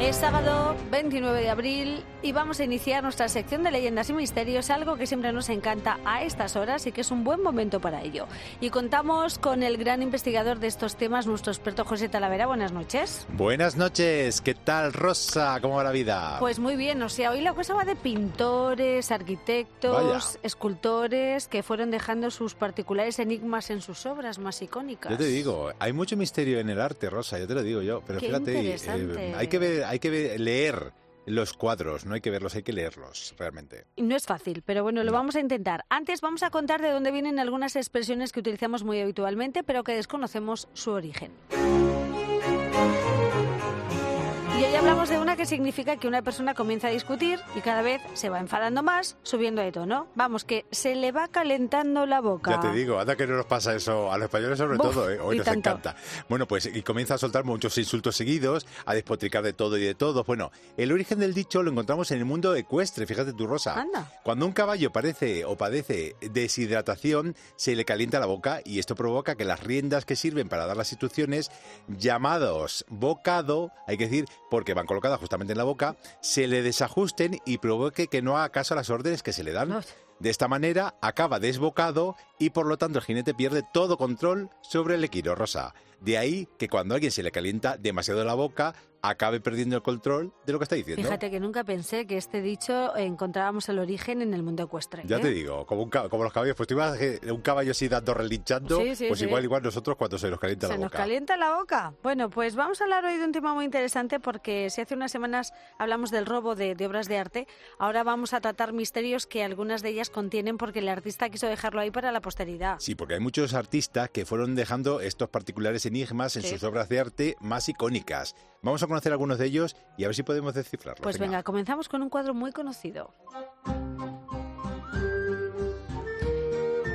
Es sábado 29 de abril y vamos a iniciar nuestra sección de leyendas y misterios, algo que siempre nos encanta a estas horas y que es un buen momento para ello. Y contamos con el gran investigador de estos temas, nuestro experto José Talavera. Buenas noches. Buenas noches, ¿qué tal Rosa? ¿Cómo va la vida? Pues muy bien, o sea, hoy la cosa va de pintores, arquitectos, escultores que fueron dejando sus particulares enigmas en sus obras más icónicas. Yo te digo, hay mucho misterio en el arte, Rosa, yo te lo digo yo, pero Qué fíjate, eh, hay que ver hay que ver- leer los cuadros, no hay que verlos, hay que leerlos, realmente. No es fácil, pero bueno, lo No. vamos a intentar. Antes vamos a contar de dónde vienen algunas expresiones que utilizamos muy habitualmente, pero que desconocemos su origen. Y hoy hablamos de una que significa que una persona comienza a discutir y cada vez se va enfadando más, subiendo de tono. Vamos, que se le va calentando la boca. Ya te digo, anda que no nos pasa eso a los españoles sobre Buf, todo, ¿eh? hoy nos tanto. encanta. Bueno, pues y comienza a soltar muchos insultos seguidos, a despotricar de todo y de todos. Bueno, el origen del dicho lo encontramos en el mundo ecuestre, fíjate tu Rosa. Anda. Cuando un caballo parece o padece deshidratación, se le calienta la boca y esto provoca que las riendas que sirven para dar las instrucciones, llamados bocado, hay que decir, porque van colocadas justamente en la boca, se le desajusten y provoque que no haga caso a las órdenes que se le dan. De esta manera acaba desbocado y por lo tanto el jinete pierde todo control sobre el equino rosa. De ahí que cuando a alguien se le calienta demasiado la boca, acabe perdiendo el control de lo que está diciendo. Fíjate que nunca pensé que este dicho encontrábamos el origen en el mundo ecuestre. Ya ¿eh? te digo, como, un, como los caballos, pues tú ibas un caballo así dando relinchando, Sí, sí, pues sí. igual igual nosotros cuando se nos calienta Se la nos boca. calienta la boca. Bueno, pues vamos a hablar hoy de un tema muy interesante porque si hace unas semanas hablamos del robo de, de obras de arte, ahora vamos a tratar misterios que algunas de ellas contienen porque el artista quiso dejarlo ahí para la posteridad. Sí, porque hay muchos artistas que fueron dejando estos particulares enigmas en sus obras de arte más icónicas. Vamos a conocer algunos de ellos y a ver si podemos descifrarlos. Pues venga, comenzamos con un cuadro muy conocido.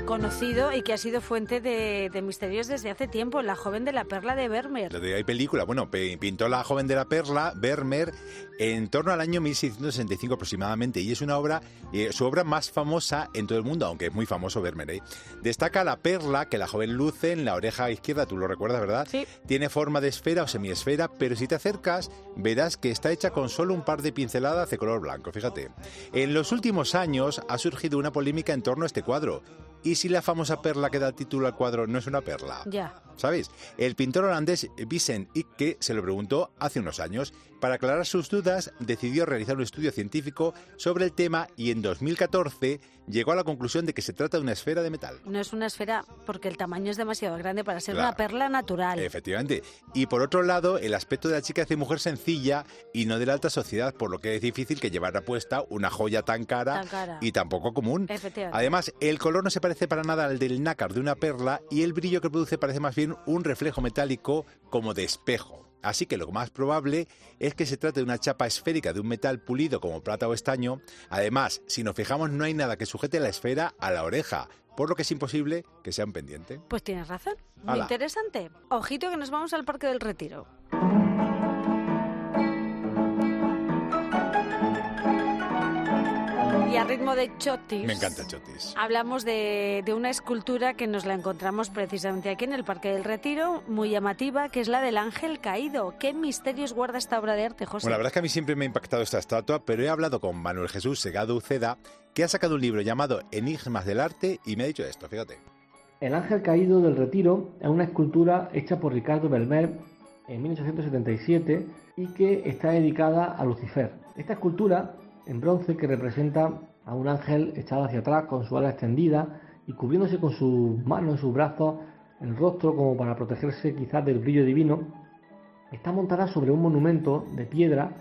Conocido y que ha sido fuente de, de misterios desde hace tiempo, La joven de la perla de Vermeer. Hay película, bueno, pintó La joven de la perla, Vermeer, en torno al año 1665 aproximadamente, y es una obra, eh, su obra más famosa en todo el mundo, aunque es muy famoso Vermeer. ¿eh? Destaca la perla que la joven luce en la oreja izquierda, tú lo recuerdas, ¿verdad? Sí. Tiene forma de esfera o semiesfera, pero si te acercas verás que está hecha con solo un par de pinceladas de color blanco, fíjate. En los últimos años ha surgido una polémica en torno a este cuadro. ¿Y si la famosa perla que da título al cuadro no es una perla? Ya. ¿Sabéis? El pintor holandés Vincent Icke se lo preguntó hace unos años. Para aclarar sus dudas, decidió realizar un estudio científico sobre el tema y en 2014 llegó a la conclusión de que se trata de una esfera de metal. No es una esfera porque el tamaño es demasiado grande para ser Claro. una perla natural. Efectivamente. Y por otro lado, el aspecto de la chica hace mujer sencilla y no de la alta sociedad, por lo que es difícil que llevara puesta una joya tan cara, Tan cara. y tan poco común. Efectivamente. Además, el color no se parece para nada al del nácar de una perla y el brillo que produce parece más bien un reflejo metálico como de espejo. Así que lo más probable es que se trate de una chapa esférica de un metal pulido como plata o estaño. Además, si nos fijamos, no hay nada que sujete la esfera a la oreja, por lo que es imposible que sea un pendiente. Pues tienes razón. Muy Ala. interesante. Ojito que nos vamos al Parque del Retiro. Y a ritmo de chotis. Me encanta el chotis. Hablamos de, de una escultura que nos la encontramos precisamente aquí en el Parque del Retiro, muy llamativa, que es la del ángel caído. ¿Qué misterios guarda esta obra de arte, José? Bueno, la verdad es que a mí siempre me ha impactado esta estatua, pero he hablado con Manuel Jesús Segado Uceda, que ha sacado un libro llamado Enigmas del Arte y me ha dicho esto, fíjate. El ángel caído del retiro es una escultura hecha por Ricardo Belmer en 1877 y que está dedicada a Lucifer. Esta escultura en bronce que representa a un ángel echado hacia atrás con su ala extendida y cubriéndose con sus manos sus brazos el rostro como para protegerse quizás del brillo divino, está montada sobre un monumento de piedra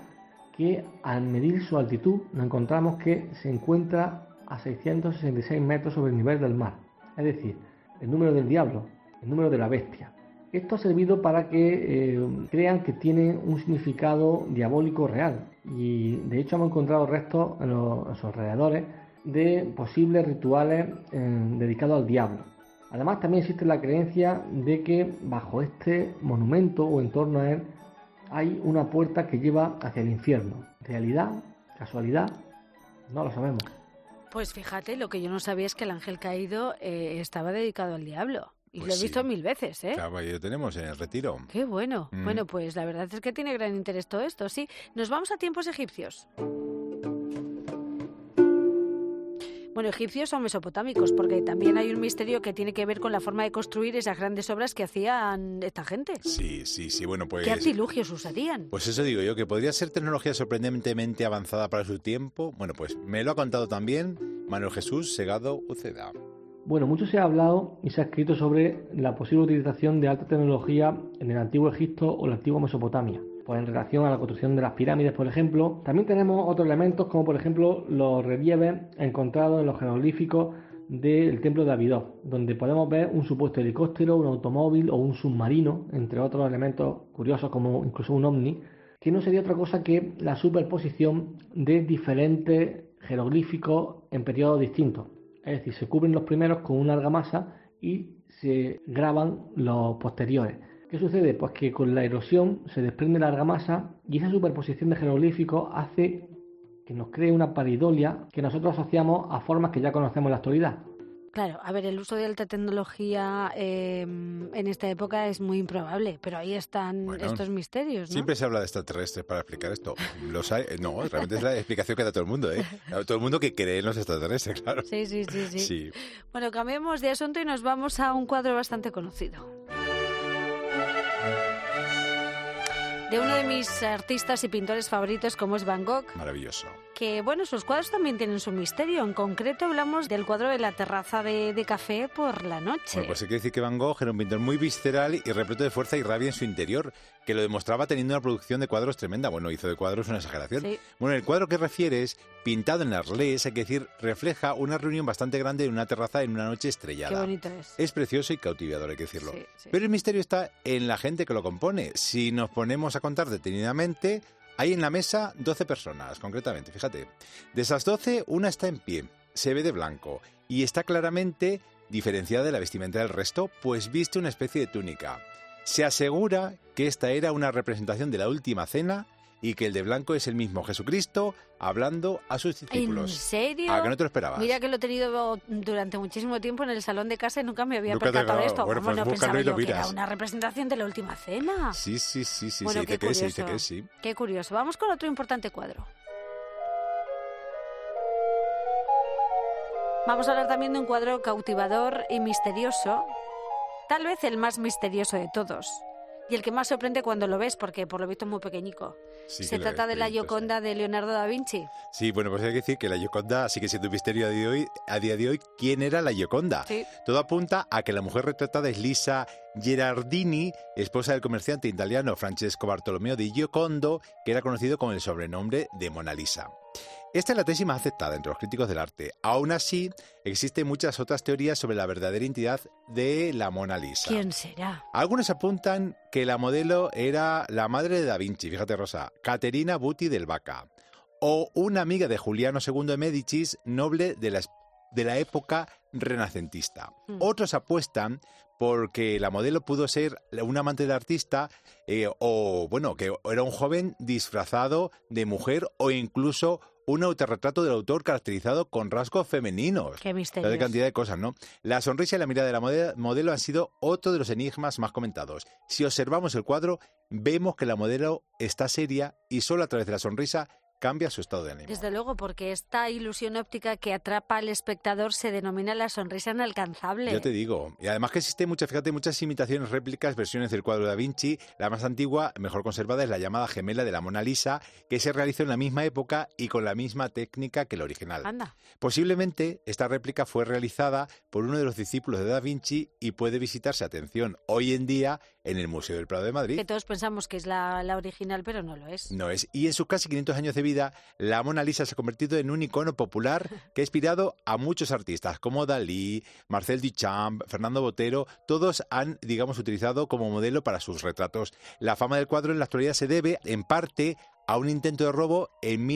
que al medir su altitud nos encontramos que se encuentra a 666 metros sobre el nivel del mar, es decir, el número del diablo, el número de la bestia. Esto ha servido para que eh, crean que tiene un significado diabólico real y de hecho hemos encontrado restos en, los, alrededores de posibles rituales eh, dedicados al diablo. Además también existe la creencia de que bajo este monumento o en torno a él hay una puerta que lleva hacia el infierno. ¿Realidad? ¿Casualidad? No lo sabemos. Pues fíjate, lo que yo no sabía es que el ángel caído eh, estaba dedicado al diablo. Y Pues lo he sí. visto mil veces, ¿eh? Claro, lo tenemos en el retiro. Qué bueno. Mm. Bueno, pues la verdad es que tiene gran interés todo esto, sí. Nos vamos a tiempos egipcios. Bueno, egipcios o mesopotámicos, porque también hay un misterio que tiene que ver con la forma de construir esas grandes obras que hacían esta gente. Sí, sí, sí. Bueno, pues. ¿Qué artilugios usarían? Pues eso digo yo, que podría ser tecnología sorprendentemente avanzada para su tiempo. Bueno, pues me lo ha contado también Manuel Jesús Segado Uceda. Bueno, mucho se ha hablado y se ha escrito sobre la posible utilización de alta tecnología en el antiguo Egipto o la antigua Mesopotamia. Pues en relación a la construcción de las pirámides, por ejemplo. También tenemos otros elementos como por ejemplo los relieves encontrados en los jeroglíficos del templo de Abydos, donde podemos ver un supuesto helicóptero, un automóvil o un submarino, entre otros elementos curiosos como incluso un ovni, que no sería otra cosa que la superposición de diferentes jeroglíficos en periodos distintos. Es decir, se cubren los primeros con una argamasa y se graban los posteriores. ¿Qué sucede? Pues que con la erosión se desprende la argamasa y esa superposición de jeroglíficos hace que nos cree una paridolia que nosotros asociamos a formas que ya conocemos en la actualidad. Claro, a ver, el uso de alta tecnología eh, en esta época es muy improbable, pero ahí están Bueno, estos misterios, ¿no? Siempre se habla de extraterrestres para explicar esto. Los hay- no, realmente es la explicación que da todo el mundo, ¿eh? Todo el mundo que cree en los extraterrestres, claro. Sí, sí, sí, sí, Sí. Bueno, cambiemos de asunto y nos vamos a un cuadro bastante conocido. De uno de mis artistas y pintores favoritos como es Van Gogh, Maravilloso. Que bueno, sus cuadros también tienen su misterio. En concreto hablamos del cuadro de la terraza de, de café por la noche. Bueno, pues hay que decir que Van Gogh era un pintor muy visceral y repleto de fuerza y rabia en su interior, que lo demostraba teniendo una producción de cuadros tremenda. Bueno, hizo de cuadros una exageración. Sí. Bueno, el cuadro que refieres, pintado en Arles, hay que decir, refleja una reunión bastante grande en una terraza en una noche Qué estrellada. bonito es. Es precioso y cautivador, hay que decirlo. Sí, sí. Pero el misterio está en la gente que lo compone. Si nos ponemos a contar detenidamente, hay en la mesa 12 personas, concretamente, fíjate. De esas 12, una está en pie, se ve de blanco y está claramente diferenciada de la vestimenta del resto, pues viste una especie de túnica. Se asegura que esta era una representación de la última cena y que el de blanco es el mismo Jesucristo hablando a sus ¿En discípulos. serio? ¿A que no te lo esperabas? Mira que lo he tenido durante muchísimo tiempo en el salón de casa y nunca me había Nunca te percatado de esto. Bueno, pues no pensaba yo que era una representación de la última cena. Sí, sí, sí, sí, Bueno, qué sí, dice curioso. que sí. Qué curioso. Vamos con otro importante cuadro. Vamos a hablar también de un cuadro cautivador y misterioso, tal vez el más misterioso de todos. Y el que más sorprende cuando lo ves, porque por lo visto es muy pequeñico. Sí Se trata de la. Gioconda de Leonardo da Vinci. Sí, bueno, pues hay que decir que la Gioconda sigue siendo un misterio a día de hoy. A día de hoy ¿Quién era la Gioconda? Sí. Todo apunta a que la mujer retratada es Lisa Gerardini, esposa del comerciante italiano Francesco Bartolomeo di Giocondo, que era conocido con el sobrenombre de Mona Lisa. Esta es la tesis más aceptada entre los críticos del arte. Aún así, existen muchas otras teorías sobre la verdadera identidad de la Mona Lisa. ¿Quién será? Algunos apuntan que la modelo era la madre de Da Vinci, fíjate Rosa, Caterina Buti del Vaca, o una amiga de Juliano II de Médicis, noble de la, de la época renacentista. Mm. Otros apuestan porque la modelo pudo ser un amante del artista eh, o, bueno, que era un joven disfrazado de mujer o incluso un autorretrato del autor caracterizado con rasgos femeninos. Qué misterio. de cantidad de cosas, ¿no? La sonrisa y la mirada de la mode- modelo han sido otro de los enigmas más comentados. Si observamos el cuadro, vemos que la modelo está seria y solo a través de la sonrisa cambia su estado de ánimo. Desde luego, porque esta ilusión óptica que atrapa al espectador se denomina la sonrisa inalcanzable. Ya te digo. Y además que existe muchas, fíjate, muchas imitaciones, réplicas, versiones del cuadro de Da Vinci. La más antigua, mejor conservada, es la llamada gemela de la Mona Lisa, que se realizó en la misma época y con la misma técnica que el original. Anda. Posiblemente esta réplica fue realizada por uno de los discípulos de Da Vinci y puede visitarse, atención, hoy en día en el Museo del Prado de Madrid. Que todos pensamos que es la, la original, pero no lo es. No es. Y en sus casi 500 años de vida, la Mona Lisa se ha convertido en un icono popular que ha inspirado a muchos artistas como Dalí, Marcel Duchamp, Fernando Botero. Todos han, digamos, utilizado como modelo para sus retratos. La fama del cuadro en la actualidad se debe, en parte, a un intento de robo en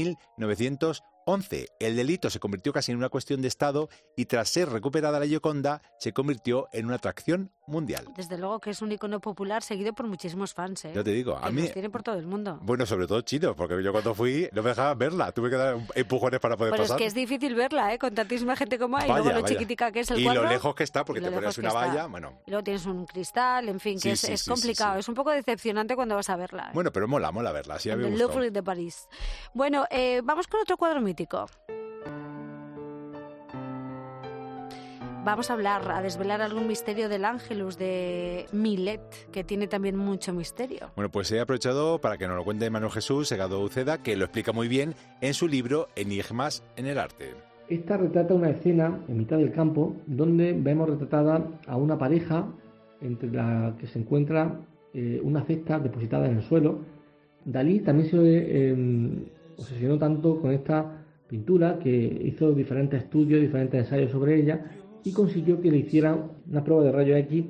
11. El delito se convirtió casi en una cuestión de Estado y tras ser recuperada la Gioconda se convirtió en una atracción mundial. Desde luego que es un icono popular seguido por muchísimos fans. ¿eh? Yo te digo, a que mí... los tiene por todo el mundo. Bueno, sobre todo chinos, porque yo cuando fui no me dejaban verla. Tuve que dar empujones para poder Pero pasar. es que es difícil verla, ¿eh? Con tantísima gente como hay. y Vaya, luego lo vaya. chiquitica que es el y cuadro. lo lejos que está, porque y te pones una está. valla, bueno... Y luego tienes un cristal, en fin, que Sí, es, sí, es sí, complicado. Es un poco decepcionante cuando vas a verla. ¿eh? Bueno, pero mola, mola verla, sí, a mí me gustó. De París. Bueno, eh, vamos con otro cuadro mítico. Vamos a hablar, a desvelar algún misterio del Ángelus de Millet, que tiene también mucho misterio. Bueno, pues he aprovechado para que nos lo cuente Manuel Jesús Segado Uceda, que lo explica muy bien en su libro Enigmas en el arte. Esta retrata una escena en mitad del campo donde vemos retratada a una pareja entre la que se encuentra eh, una cesta depositada en el suelo. Dalí también se eh, obsesionó tanto con esta pintura que hizo diferentes estudios, diferentes ensayos sobre ella y consiguió que le hicieran una prueba de rayos X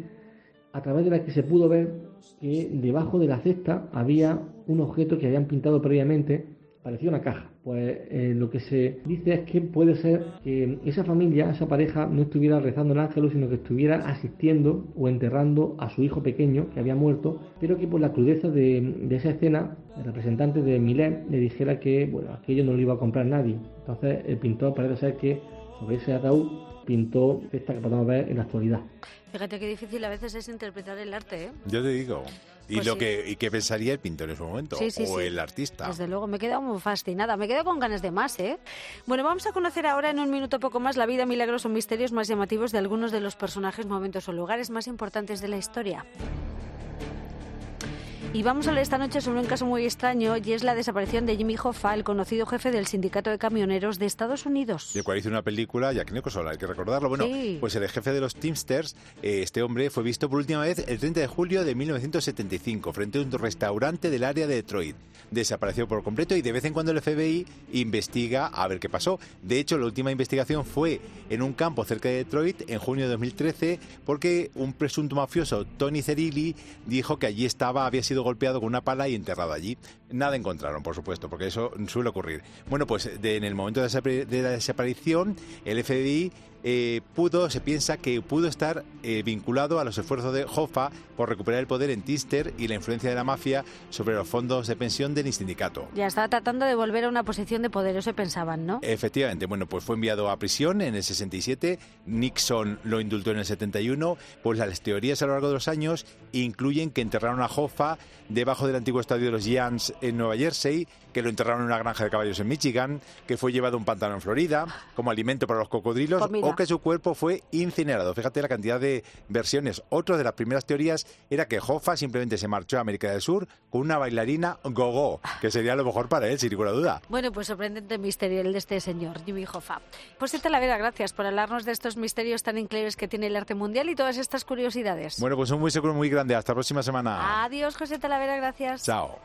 a través de la que se pudo ver que debajo de la cesta había un objeto que habían pintado previamente, parecía una caja. Pues eh, lo que se dice es que puede ser que esa familia, esa pareja, no estuviera rezando el ángel, sino que estuviera asistiendo o enterrando a su hijo pequeño que había muerto, pero que por la crudeza de, esa escena, el representante de Millet le dijera que bueno, aquello no lo iba a comprar nadie. Entonces el pintor parece ser que sobre ese ataúd pintó esta que podemos ver en la actualidad. Fíjate qué difícil a veces es interpretar el arte, ¿eh? Yo te digo. Y Pues lo sí. que y qué pensaría el pintor en su momento Sí, sí, o sí. el artista. Desde luego, me he quedado muy fascinada. Me quedo con ganas de más, ¿eh? Bueno, vamos a conocer ahora en un minuto poco más la vida, milagros o misterios más llamativos de algunos de los personajes, momentos o lugares más importantes de la historia. Y vamos a hablar esta noche sobre un caso muy extraño y es la desaparición de Jimmy Hoffa, el conocido jefe del sindicato de camioneros de Estados Unidos. de cual hizo una película Jack Nicholson, hay que recordarlo. Bueno, Sí. pues el jefe de los Teamsters, eh, este hombre fue visto por última vez el 30 de julio de 1975 frente a un restaurante del área de Detroit. Desapareció por completo y de vez en cuando el FBI investiga a ver qué pasó. De hecho, la última investigación fue en un campo cerca de Detroit en junio de 2013 porque un presunto mafioso, Tony Cerilli, dijo que allí estaba, había sido golpeado con una pala y enterrado allí. Nada encontraron, por supuesto, porque eso suele ocurrir. Bueno, pues en el momento de la desaparición, el FBI eh, pudo, se piensa que pudo estar eh, vinculado a los esfuerzos de Hoffa por recuperar el poder en Tister y la influencia de la mafia sobre los fondos de pensión del sindicato. Ya estaba tratando de volver a una posición de poder, eso pensaban, ¿no? Efectivamente, bueno, pues fue enviado a prisión en el 67, Nixon lo indultó en el 71, pues las teorías a lo largo de los años incluyen que enterraron a Hoffa debajo del antiguo estadio de los Giants en Nueva Jersey, que lo enterraron en una granja de caballos en Michigan, que fue llevado a un pantano en Florida como alimento para los cocodrilos. O que su cuerpo fue incinerado. Fíjate la cantidad de versiones. Otra de las primeras teorías era que Hoffa simplemente se marchó a América del Sur con una bailarina gogo, que sería lo mejor para él, sin ninguna duda. Bueno, pues sorprendente misterio el de este señor, Jimmy Hoffa. Pues sí, Talavera, gracias por hablarnos de estos misterios tan increíbles que tiene el arte mundial y todas estas curiosidades. Bueno, pues un muy seguro muy grande. Hasta la próxima semana. Adiós, José Talavera, gracias. Chao.